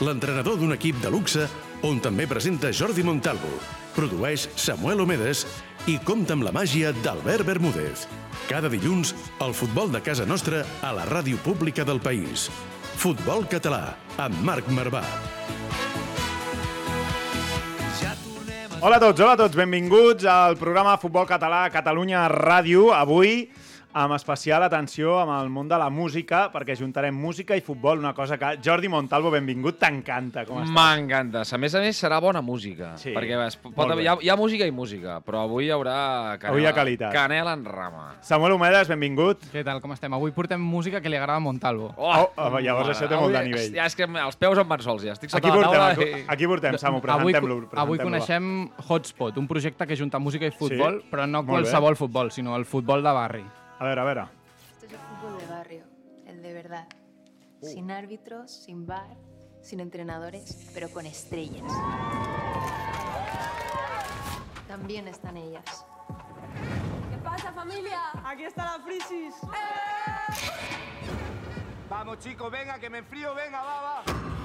l'entrenador d'un equip de luxe on també presenta Jordi Montalvo, produeix Samuel Omedes i compta amb la màgia d'Albert Bermúdez. Cada dilluns, el futbol de casa nostra a la ràdio pública del país. Futbol Català, amb Marc Marvà. Hola a tots, hola a tots, benvinguts al programa Futbol Català Catalunya Ràdio. Avui amb especial atenció amb el món de la música, perquè juntarem música i futbol, una cosa que... Jordi Montalvo, benvingut, t'encanta, com estàs? M'encanta. A més a més, serà bona música. Sí. Perquè es pot, Molt hi, ha, hi ha música i música, però avui hi haurà canela, Avui hi ha qualitat. canela en rama. Samuel Homedes, benvingut. Què tal, com estem? Avui portem música que li agrada a Montalvo. Oh, oh, llavors això té molt de nivell. Ja, és que els peus em van sols, ja. Estic sota Aquí la portem, taula i... aquí portem, Samu, avui, presentem-lo. avui presentem-lo. coneixem Hotspot, un projecte que junta música i futbol, Sí? però no qualsevol futbol, sinó el futbol de barri. A veure, a veure. Esto es el fútbol de barrio, el de verdad. Sin árbitros, sin bar, sin entrenadores, pero con estrellas. También están ellas. ¿Qué pasa, familia? Aquí está la Frisis. Vamos chicos, venga, que me enfrío, venga, va, va.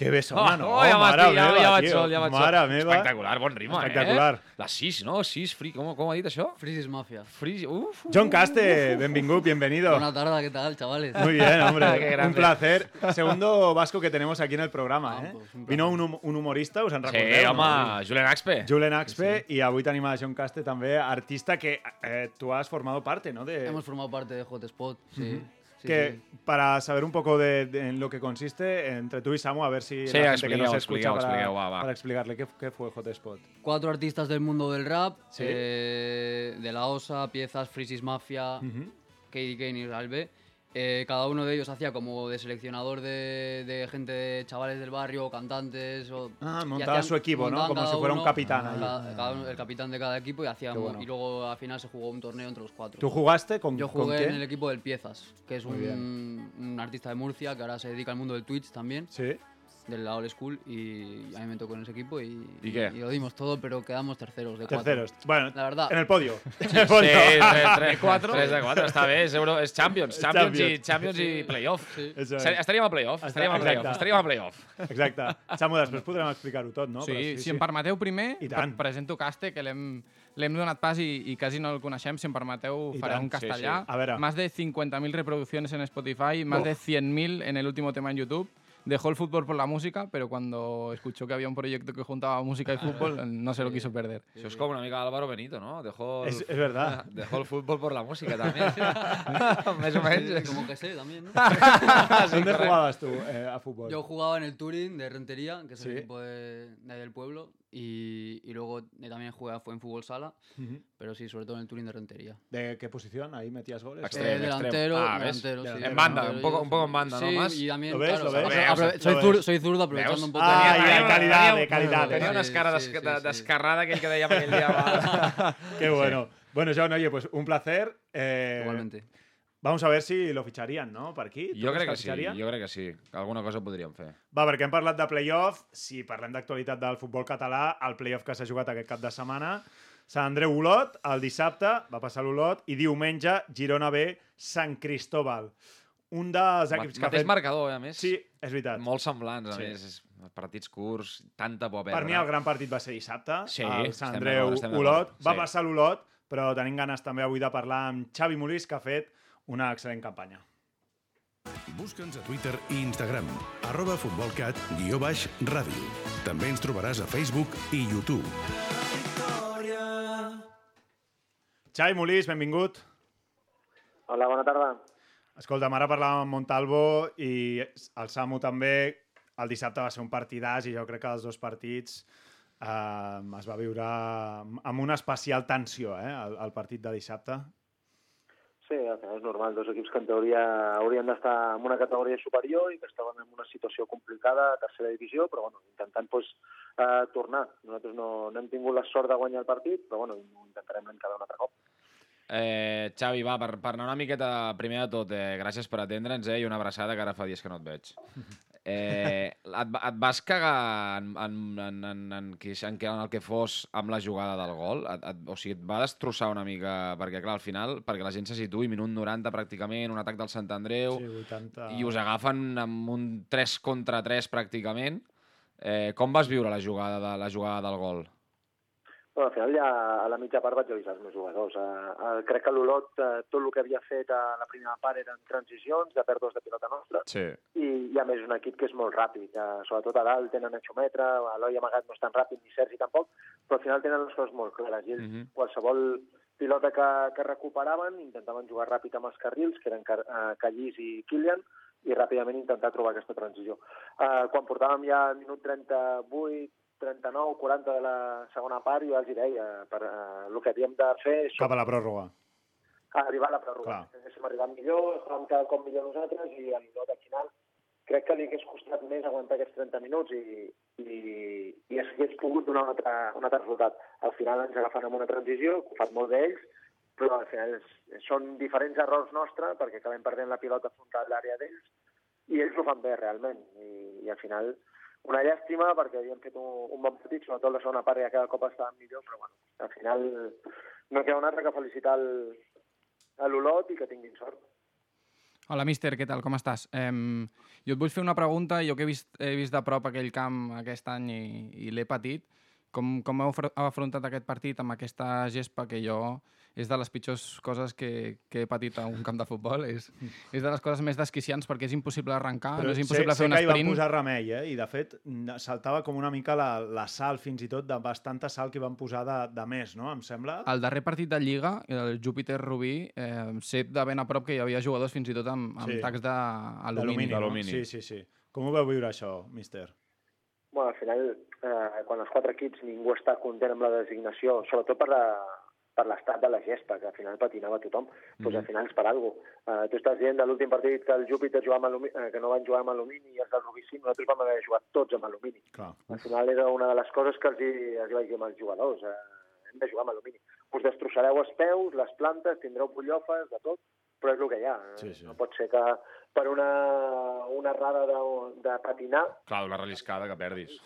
Que bé sona, no? Oh, m'has Mare dit, ja, meva, ja vaig tio. sol, ja vaig sol. Mare meva. Espectacular, bon ritme, Espectacular. eh? La 6, no? 6, free, com, com ha dit això? Frisis Mafia. Free, uf, uf. John Caste, benvingut, bienvenido. Buena tarde, ¿qué tal, chavales? Muy bien, hombre. Qué grande. un placer. Segundo vasco que tenemos aquí en el programa, Ah, eh? pues, un. Vino un, hum- un humorista, us en Sí, recordeu? home, no? Julen Axpe. Julen Axpe y avui tenim a John Caste també, artista que eh, tú has formado parte, ¿no? De, Hemos formado parte de Hotspot, sí. Sí, que sí. para saber un poco de, de en lo que consiste, entre tú y Samu, a ver si Sí, la gente que nos escucha para, expliqueu, va, va. para explicarle qué, qué fue Hotspot. Cuatro artistas del mundo del rap, Sí. eh, de la OSA, Piezas, Frisis Mafia, Katie Kane y Albe. Eh, cada uno de ellos hacía como de seleccionador de, de gente, de chavales del barrio, cantantes. O, Ah, montaba su equipo, ¿no? Como si fuera un capitán ahí. cada- cada uno- el capitán de cada equipo y bueno. Y luego al final se jugó un torneo entre los cuatro. ¿Tú jugaste con, Yo con jugué en el equipo del Piezas, que es un, un artista de Murcia que ahora se dedica al mundo del Twitch también, Sí. Del la old school, y a mí me tocó en ese equipo y, ¿Y qué? lo dimos todo, pero quedamos terceros de cuatro. Terceros. Bueno, La verdad. en el podio. En el Sí, podio. 3 4. 3 de 4, està bé, és, Euro, és Champions, És Champions, i, Champions. Champions i playoff. Eso es. Estaríem a playoff, estaríem a playoff, estaríem a playoff. Exacte. Samu, després podrem explicar-ho tot, no? sí, Però si em permeteu primer, presento Caste, que l'hem l'hem donat pas i, i quasi no el coneixem. Si em permeteu, I faré tant, un sí, castellà. sí. A veure. Más de 50.000 reproducciones en Spotify, más Uf. de 100.000 en el último tema en YouTube. Dejó el fútbol por la música, pero cuando escuchó que había un proyecto que juntaba música y fútbol, no se lo quiso perder. Això és com una mica Álvaro Benito, no? Dejó el, És, és verdad. dejó el fútbol por la música o menys. Como que sé también, ¿no? ¿Dónde jugabas tú eh, a fútbol? Yo jugaba en el Turing de Rentería, que es Sí. el equipo de, de ahí del pueblo, y, y luego eh, también jugué fue en fútbol sala, Ujú. pero sí, sobre todo en el Turing de Rentería. ¿De qué posición? ¿Ahí metías goles? Extremo, Eh, delantero, Ah, delantero, sí. En banda, delantero, un poco- un poco en banda, ¿no? sí, Más. y también, ¿Lo ves, claro, lo o sea, ves? Veus, apro- lo soy, ves. zur- soy zurdo aprovechando Veus? un poco. Ah, el- ja, Teníeu- calidad, de calidad. Unes Sí, de- sí. d'escarrada que dèiem aquell dia. Va. Qué bueno. Bueno, John, oye, pues un placer. Eh, Igualmente. Vamos a ver si lo ficharían, no? Per aquí? Jo crec que el sí, jo crec que sí. que Alguna cosa podríem fer. Va, perquè hem parlat de playoff. Si parlem d'actualitat del futbol català, el playoff que s'ha jugat aquest cap de setmana, Sant Andreu Olot, el dissabte va passar l'Olot, i diumenge Girona B, Sant Cristóbal. Un dels Ma equips que ha fet... marcador, eh, a més. Sí, és veritat. Molt semblants, a Sí. més. És partits curts, tanta por a perdre. Per mi el gran partit va ser dissabte, Sí, el Sant Andreu Olot. Va sí. passar l'Olot, però tenim ganes també avui de parlar amb Xavi Molís, que ha fet una excel·lent campanya. Busca'ns a Twitter i Instagram, arroba futbolcat, guió baix, ràdio. També ens trobaràs a Facebook i YouTube. Xavi Molís, benvingut. Hola, bona tarda. Escolta, ara parlàvem amb Montalvo i el Samu també. El dissabte va ser un partidàs i jo crec que els dos partits eh, es va viure amb una especial tensió, eh, el, el partit de dissabte. Sí, al final és normal, dos equips que en teoria haurien d'estar en una categoria superior i que estaven en una situació complicada a tercera divisió, però bueno, intentant pues, eh, tornar. Nosaltres no, no hem tingut la sort de guanyar el partit, però bueno, ho intentarem l'any cada un altre cop. Eh, Xavi, va, per, per anar una miqueta, primer de tot, eh, gràcies per atendre'ns eh, i una abraçada, que ara fa dies que no et veig. Eh, et, et vas cagar en, en, en, en, en, qui- en, en, en el que fos amb la jugada del gol? Et, et, o sigui, et va destrossar una mica, perquè clar, al final, perquè la gent se situï, minut 90 pràcticament, un atac del Sant Andreu, Sí, 80... i us agafen amb un 3 contra 3 pràcticament. Eh, com vas viure la jugada, de, la jugada del gol? Bueno, al final ja a la mitja part vaig avisar els meus jugadors. Eh, eh, crec que l'Olot, eh, tot el que havia fet a la primera part eren transicions de pèrdues de pilota nostra, Sí. i, i a més és un equip que és molt ràpid, eh, sobretot a dalt tenen Nachometre, Eloi Amagat no és tan ràpid, ni Sergi tampoc, però al final tenen les coses molt clares, i ells Mhm. qualsevol pilota que, que recuperaven intentaven jugar ràpid amb els carrils, que eren Car eh, Callís i Kilian, i ràpidament intentar trobar aquesta transició. Eh, quan portàvem ja al minut 38, 39, 40 de la segona part, jo els hi deia, per, eh, el que havíem de fer és Cap a la pròrroga. arribar a la pròrroga. Haguéssim arribat millor, estàvem cada cop millor nosaltres i a l'Olot al final crec que li hagués costat més aguantar aquests 30 minuts i, i, i hagués pogut donar un altre, un altre resultat. Al final ens agafen amb una transició, que ho fan molt d'ells, però al final és, són diferents errors nostres perquè acabem perdent la pilota frontal a l'àrea d'ells i ells ho fan bé realment. I, i al final una llàstima perquè havíem fet un, un bon partit, sobretot la segona part ja cada cop estàvem millor, però bueno, al final no queda un altre que felicitar l'Olot i que tinguin sort. Hola, míster, què tal? Com estàs? Um, jo et vull fer una pregunta, jo que he vist, he vist de prop aquell camp aquest any i, i l'he patit. Com, com heu afrontat aquest partit amb aquesta gespa que jo és de les pitjors coses que, que he patit a un camp de futbol. És, és de les coses més desquiciants perquè és impossible arrencar, no és impossible sé, fer un sé que hi sprint. van posar remei, eh? i de fet saltava com una mica la, la sal, fins i tot de bastanta sal que hi van posar de, de més, no? Em sembla. El darrer partit de Lliga, el Júpiter Rubí, eh, sé de ben a prop que hi havia jugadors fins i tot amb, amb Sí. tacs d'alumini. no? Sí, sí, sí. Com ho veu viure això, míster? Bueno, al final, eh, quan els quatre equips ningú està content amb la designació, sobretot per la, per l'estat de la gespa, que al final patinava tothom, doncs al final és per alguna cosa. Eh, tu estàs dient de l'últim partit que el Júpiter jugava amb alumini, eh, que no van jugar amb alumini i els del Rubí sí, nosaltres vam haver jugat tots amb alumini. Clar. Al final era una de les coses que els hi, els hi vaig dir als jugadors. Eh, hem de jugar amb alumini. Us destrossareu els peus, les plantes, tindreu bullofes, de tot, però és el que hi ha. Sí, sí. No pot ser que per una, una errada de, de patinar Clar, una relliscada que perdis.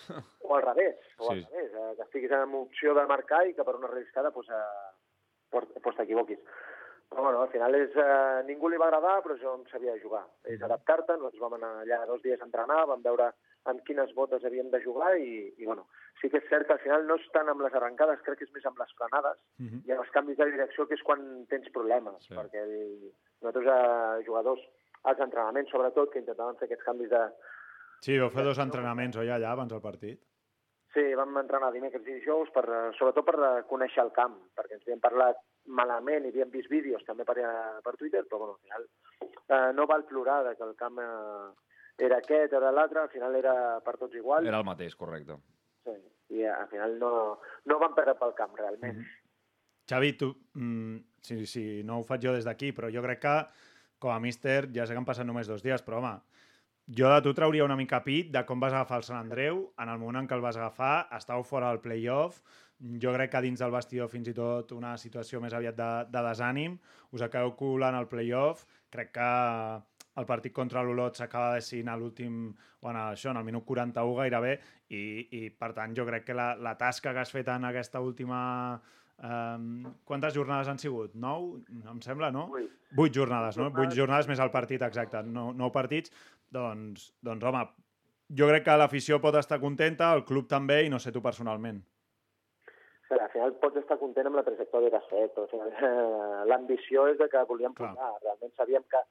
o al revés, o Sí. al revés, eh, que estiguis en opció de marcar i que per una relliscada pues, eh, pues, t'equivoquis. Però bueno, al final és, eh, ningú li va agradar, però jo em sabia jugar. És adaptar-te, nosaltres vam anar allà dos dies a entrenar, vam veure amb quines botes havíem de jugar i, i bueno, sí que és cert que al final no és tant amb les arrencades, crec que és més amb les frenades i amb els canvis de direcció, que és quan tens problemes, Sí. perquè nosaltres, eh, jugadors, als entrenaments sobretot, que intentaven fer aquests canvis de, Sí, vau fer dos entrenaments, oi, allà, abans del partit? Sí, vam entrenar dimecres i dijous, per, eh, sobretot per eh, conèixer el camp, perquè ens havíem parlat malament i havíem vist vídeos també per, eh, per Twitter, però bueno, al final eh, no val plorar de que el camp eh, era aquest, era l'altre, al final era per tots igual, Era el mateix, correcte. sí, i eh, al final no, no van perdre pel camp, realment. Xavi, tu, mm, sí, sí, no ho faig jo des d'aquí, però jo crec que, com a míster, ja sé que han passat només dos dies, però home, jo de tu trauria una mica pit de com vas agafar el Sant Andreu, en el moment en què el vas agafar, estàveu fora del play-off, jo crec que dins del vestidor fins i tot una situació més aviat de, de desànim, us acabeu colant al play-off, crec que el partit contra l'Olot s'acaba decidint a l'últim, bueno, això, en el minut 41 gairebé, i, i per tant jo crec que la, la tasca que has fet en aquesta última Um, quantes jornades han sigut? Nou, em sembla, no? Vuit. Vuit jornades, no? Jornades. Vuit jornades més el partit, exacte. No, nou partits. Doncs, doncs, home, jo crec que l'afició pot estar contenta, el club també, i no sé tu personalment. Sí, al final pots estar content amb la trajectòria que has fet, l'ambició és de que volíem pujar. Realment sabíem que,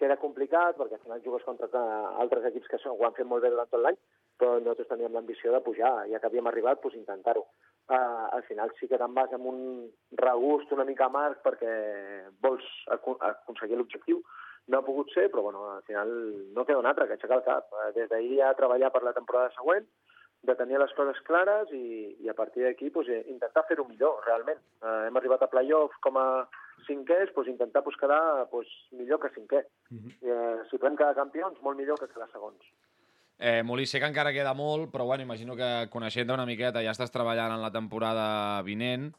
que era complicat, perquè al final jugues contra eh, altres equips que ho han fet molt bé durant tot l'any, però nosaltres teníem l'ambició de pujar, ja que havíem arribat, doncs intentar-ho. Uh, al final sí que te'n vas amb un regust una mica amarg perquè vols aconseguir l'objectiu. No ha pogut ser, però bueno, al final no queda un altre que aixecar el cap. Uh, des d'ahir ja treballar per la temporada següent, de tenir les coses clares i, i a partir d'aquí pues, eh, intentar fer-ho millor, realment. Eh, hem arribat a playoff com a cinquers, pues, intentar pues, quedar pues, millor que cinquè. Mhm. eh, si podem quedar campions, molt millor que quedar segons. Eh, Molí, sé que encara queda molt, però bueno, imagino que coneixent-te una miqueta ja estàs treballant en la temporada vinent.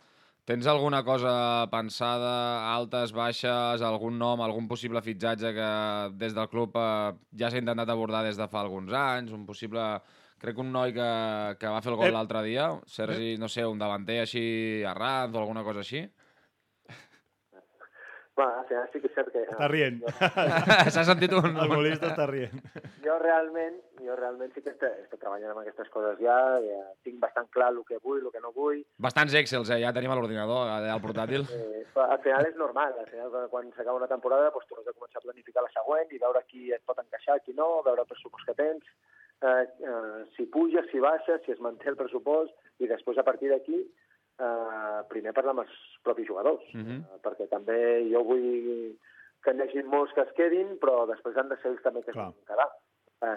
Tens alguna cosa pensada, altes, baixes, algun nom, algun possible fitxatge que des del club eh, ja s'ha intentat abordar des de fa alguns anys, un possible... Crec que un noi que, que va fer el gol Ep. l'altre dia, Sergi, no sé, un davanter així a Ranz o alguna cosa així. Bueno, al final sí que és cert que... Està rient. S'ha sentit un... El molista està rient. Jo realment, jo realment sí que estic, estic treballant amb aquestes coses ja, ja tinc bastant clar el que vull, el que no vull. Bastants Excels, eh? ja tenim a l'ordinador, al portàtil. Eh, al final és normal, al final quan s'acaba una temporada doncs, tu has de començar a planificar la següent i veure qui et pot encaixar, qui no, veure el pressupost que tens, eh, eh, si puja, si baixa, si es manté el pressupost i després a partir d'aquí eh, primer parlar amb els propis jugadors, Mhm. eh, perquè també jo vull que n'hi hagi molts que es quedin, però després han de ser ells també que Clar. vulguin quedar.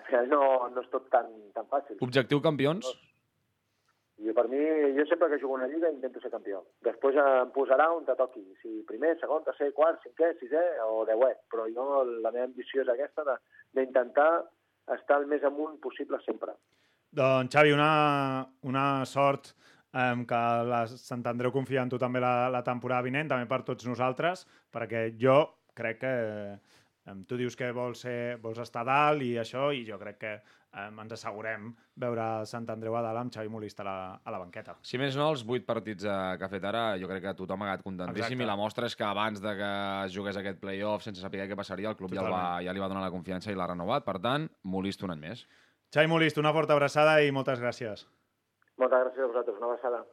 Final no, no és tot tan, tan fàcil. Objectiu campions? Jo, per mi, jo sempre que jugo una lliga intento ser campió. Després em posarà on te toqui. Si primer, segon, tercer, quart, cinquè, sisè o deuè. Però jo, la meva ambició és aquesta de- d'intentar estar el més amunt possible sempre. Doncs, Xavi, una, una sort eh, que la Sant Andreu confia en tu també la, la temporada vinent, també per tots nosaltres, perquè jo crec que eh, tu dius que vols, ser, vols estar dalt i això, i jo crec que eh, ens assegurem veure Sant Andreu a dalt amb Xavi Molista a la, a la banqueta. Si més no, els vuit partits eh, que ha fet ara, jo crec que tothom ha quedat contentíssim Exacte. i la mostra és que abans de que es jugués aquest play-off sense saber què passaria, el club ja, el va, Totalment. ja li va donar la confiança i l'ha renovat. Per tant, Molist un any més. Xavi Molista, una forta abraçada i moltes gràcies. Moltes gràcies a vosaltres. Una abraçada.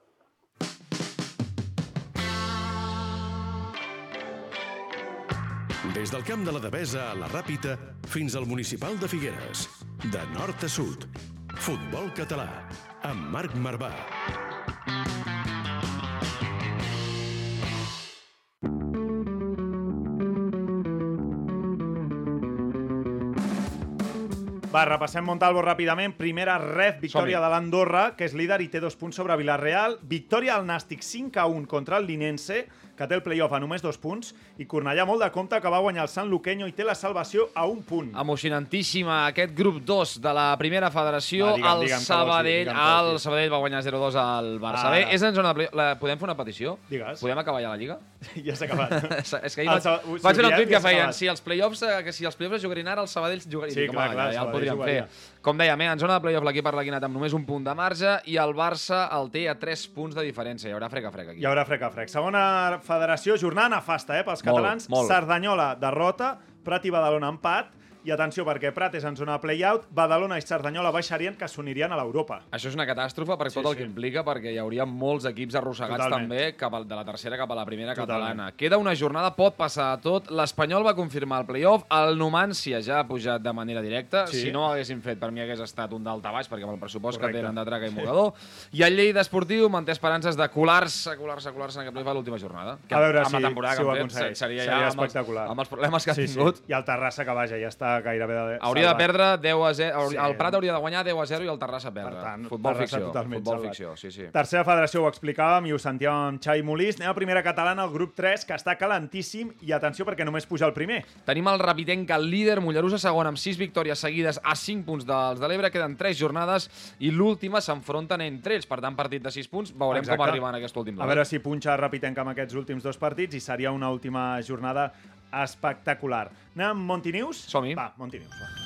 Des del camp de la Devesa a la Ràpita fins al municipal de Figueres. De nord a sud. Futbol català. Amb Marc Marvà. Va, repassem Montalvo ràpidament. Primera ref, victòria de l'Andorra, que és líder i té dos punts sobre Villarreal. Victòria al Nàstic 5 a 1 contra el Linense, que té el playoff a només dos punts. I Cornellà molt de compte que va guanyar el Sant Luqueño i té la salvació a un punt. Emocionantíssima aquest grup 2 de la primera federació. Va, digue'm, el digue'm dir, Sabadell, digue'm vols el. Sabadell va guanyar 0-2 al Barça. Ara. Bé, és en zona de play... la... Podem fer una petició? Digues. Podem acabar ja la Lliga? Ja s'ha acabat. és que ahir El vaig, vaig veure ho un tuit que feien si els play-offs eh, que si els play-offs jugarien ara, el Sabadell jugaria. Sí, clar, clar, ja, ja el podríem fer. Com dèiem, eh, en zona de play-off l'equip arlequinat amb només un punt de marge i el Barça el té a 3 punts de diferència. Hi haurà frec a frec aquí. Hi haurà frec a frec. Segona federació, jornada nefasta, eh, pels Molt, catalans. molt. Cerdanyola, derrota. Prat i Badalona, empat. I atenció, perquè Prat és en zona de play-out. Badalona i Cerdanyola baixarien, que s'unirien a l'Europa. Això és una catàstrofe per Sí, tot el sí. que implica, perquè hi hauria molts equips arrossegats Totalment. també cap al, de la tercera cap a la primera Totalment. catalana. Queda una jornada, pot passar de tot. L'Espanyol va confirmar el playoff, el Numància ja ha pujat de manera directa. Sí. Si no ho haguessin fet, per mi hagués estat un dalta baix, perquè amb el pressupost Correcte. que tenen de traca i mogador. I el Lleida Esportiu manté esperances de colar-se, colar-se, colar-se en aquest playoff a l'última jornada. Que a veure amb si, la temporada si ho que fet, aconsegueix. seria, Seria ja amb els, espectacular. amb els problemes que ha sí, tingut. Sí. I el Terrassa, que vaja, ja està gairebé de Hauria de perdre 10 a 0. Sí. El Prat hauria de guanyar 10 a 0 i el Terrassa perdre. Per tant, futbol Terrassa ficció. totalment Futbol salvat. ficció, sí, sí. Tercera federació, ho explicàvem, i ho sentíem amb Xavi Molís. Anem a primera catalana, el grup 3, que està calentíssim, i atenció perquè només puja el primer. Tenim el Rapitenc, el líder, Mollerussa segon amb 6 victòries seguides a 5 punts dels de l'Ebre, queden 3 jornades i l'última s'enfronten entre ells. Per tant, partit de 6 punts, veurem Exacte. com arriba en aquest últim A veure si punxa Rapitenc amb aquests últims dos partits i seria una última jornada espectacular. Anem amb Montineus? Som-hi. Va, Montineus, va.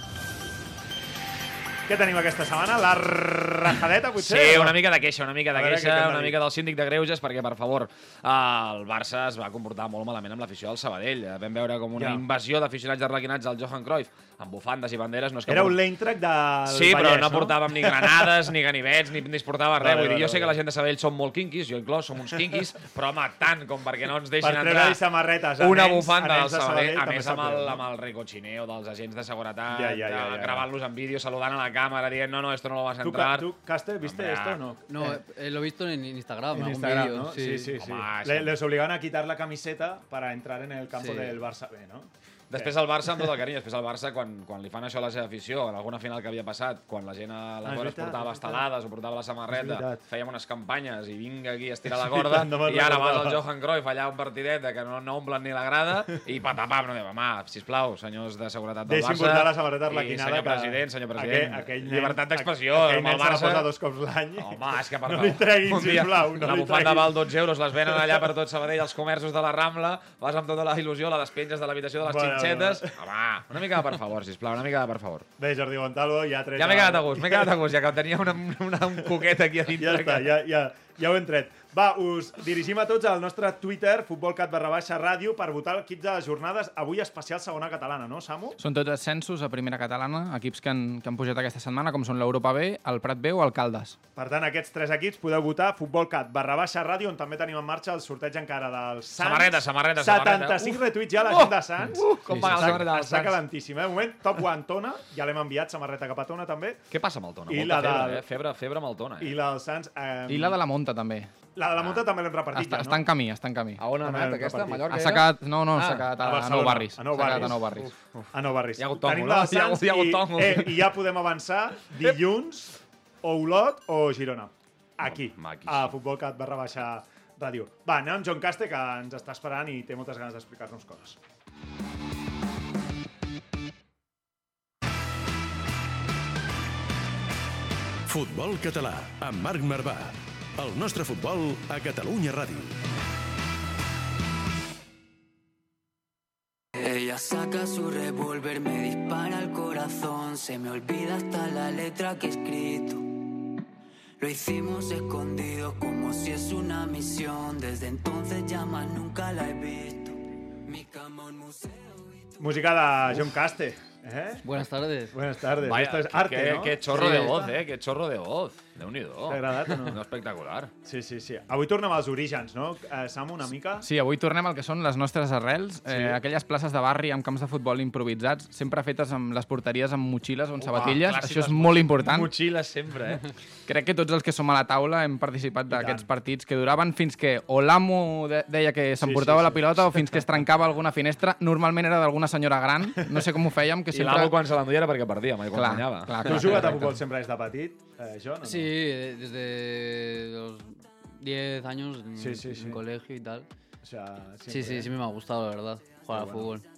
Què tenim aquesta setmana? La rajadeta, potser? Sí, no? una mica de queixa, una mica de queixa, una mica del síndic de Greuges, perquè, per favor, el Barça es va comportar molt malament amb l'afició del Sabadell. Eh, Vam veure com una Ja. invasió d'aficionats arlequinats al Johan Cruyff, amb bufandes i banderes. No és que Era un l'Eintracht del Sí, però Vallès, no portàvem ni granades, ni ganivets, ni, ni es portava res. Vull dir, jo sé que la gent de Sabadell som molt quinquis, jo inclòs som uns quinquis, però home, tant com perquè no ens deixin Per entrar samarretes una nens- bufanda del Sabadell, a més amb el, no? amb el ricochineo dels agents de seguretat, Ja, ja, ja, eh, ja, ja. gravant-los en vídeo, saludant a la càmera, dient no, no, esto no lo vas a ¿Tú, entrar. tú, Caste, viste Hombre, esto o no? No, eh, lo he visto en Instagram, En algún Instagram, vídeo, ¿no? sí. Sí, sí, sí. Le- les obligaban a quitar la camiseta para entrar en el campo Sí. del Barça B, ¿no? Després el Barça, amb tot el carinyo, després el Barça, quan, quan li fan això a la seva afició, en alguna final que havia passat, quan la gent a Ah, la cor es portava estelades o portava la samarreta, fèiem unes campanyes i vinga aquí a estirar la veritat, no i ara vas al. Johan Cruyff allà un partidet de que no, no omplen ni la grada, i patapam, no diem, home, sisplau, senyors de seguretat del Deixi'm Barça, portar la samarreta i arlequinada. senyor que president, senyor president, Aquell, aquell llibertat d'expressió, aquell amb el Barça... posa dos cops l'any. Home, és que per No li treguin, un dia sisplau, no una bufanda val 12 euros, les venen allà per tot Sabadell als comerços de la Rambla, vas amb tota la il·lusió, la despenges de l'habitació de les Bueno, xinxetes... Home, una mica de per favor, sisplau, una mica de per favor. Bé, Jordi Montalvo, ja tret... Ja m'he quedat a gust, m'he quedat a gust, ja que tenia una, una, un coquet aquí a dintre. Ja està, que- ja, ja, ja ho hem tret. Va, us dirigim a tots al nostre Twitter, futbolcat barra baixa ràdio, per votar l'equip de les jornades. Avui especial segona catalana, no, Samu? Són tots ascensos a primera catalana, equips que han, que han pujat aquesta setmana, com són l'Europa B, el Prat B o el Caldes. Per tant, aquests tres equips podeu votar futbolcat barra baixa ràdio, on també tenim en marxa el sorteig encara del Sants. Samarreta, samarreta, samarreta. 75 Uf. retuits ja a la gent de Sants. uh, com va la Està- samarreta Està Sants. calentíssim, eh? Un moment, top one, Tona. Ja l'hem enviat, samarreta cap a Tona, també. Què passa amb el Tona? I Molta la febre, del- eh? Febre, febre amb el Tona, eh? I la del Sants... Eh, I la de la Monta, també. La de la Monta també l'hem repartit Està, ja, està no? en camí, està en camí. A on ha anat aquesta? A. Mallorca? Ha sacat, no, no, Ah, s'ha quedat a a, Nou Barris. a Nou Barris. a Nou Barris. A Nou Barris. Hi ha hagut de Hi ha hi ha hagut i, tòmol. eh, I ja podem avançar dilluns o Olot o Girona. Aquí, Maquis. a Futbolcat barra baixa ràdio. Va, anem amb John Caste, que ens està esperant i té moltes ganes d'explicar-nos coses. Futbol català, amb Marc Marvà. El nostre futbol a Catalunya Ràdio. Ella saca su revólver, me dispara al corazón, se me olvida hasta la letra que he escrito. Lo hicimos escondidos como si es una misión, desde entonces ya más nunca la he visto. Mi cama un museo. Música de John Caste. ¿eh? Buenas tardes. Buenas tardes. Vaya, Esto es arte, qué, ¿no? qué chorro Sí. de voz, eh? Qué chorro de voz. Déu-n'hi-do. T'ha agradat o no? No espectacular. Sí, sí, sí. Avui tornem als orígens, no? Eh, Samu, una mica? Sí, avui tornem al que són les nostres arrels, Sí. eh, aquelles places de barri amb camps de futbol improvisats, sempre fetes amb les porteries amb motxilles o amb sabatilles. Això és molt important. Motxilles sempre, eh? Crec que tots els que som a la taula hem participat d'aquests partits que duraven fins que o l'amo de deia que s'emportava sí, la sí. pilota o fins que es trencava alguna finestra. Normalment era d'alguna senyora gran, no sé com ho fèiem, que I sempre... l'amo quan se l'enduia era perquè perdia, mai quan Clar, guanyava. clar, Tu clar, has jugat a futbol sempre des de petit, eh, John? o no? Sí, desde los 10 años en, Sí, sí, sí. en colegio y tal. O sea, Sí, sí, ¿eh? siempre me ha gustado, la verdad, jugar al bueno. fútbol.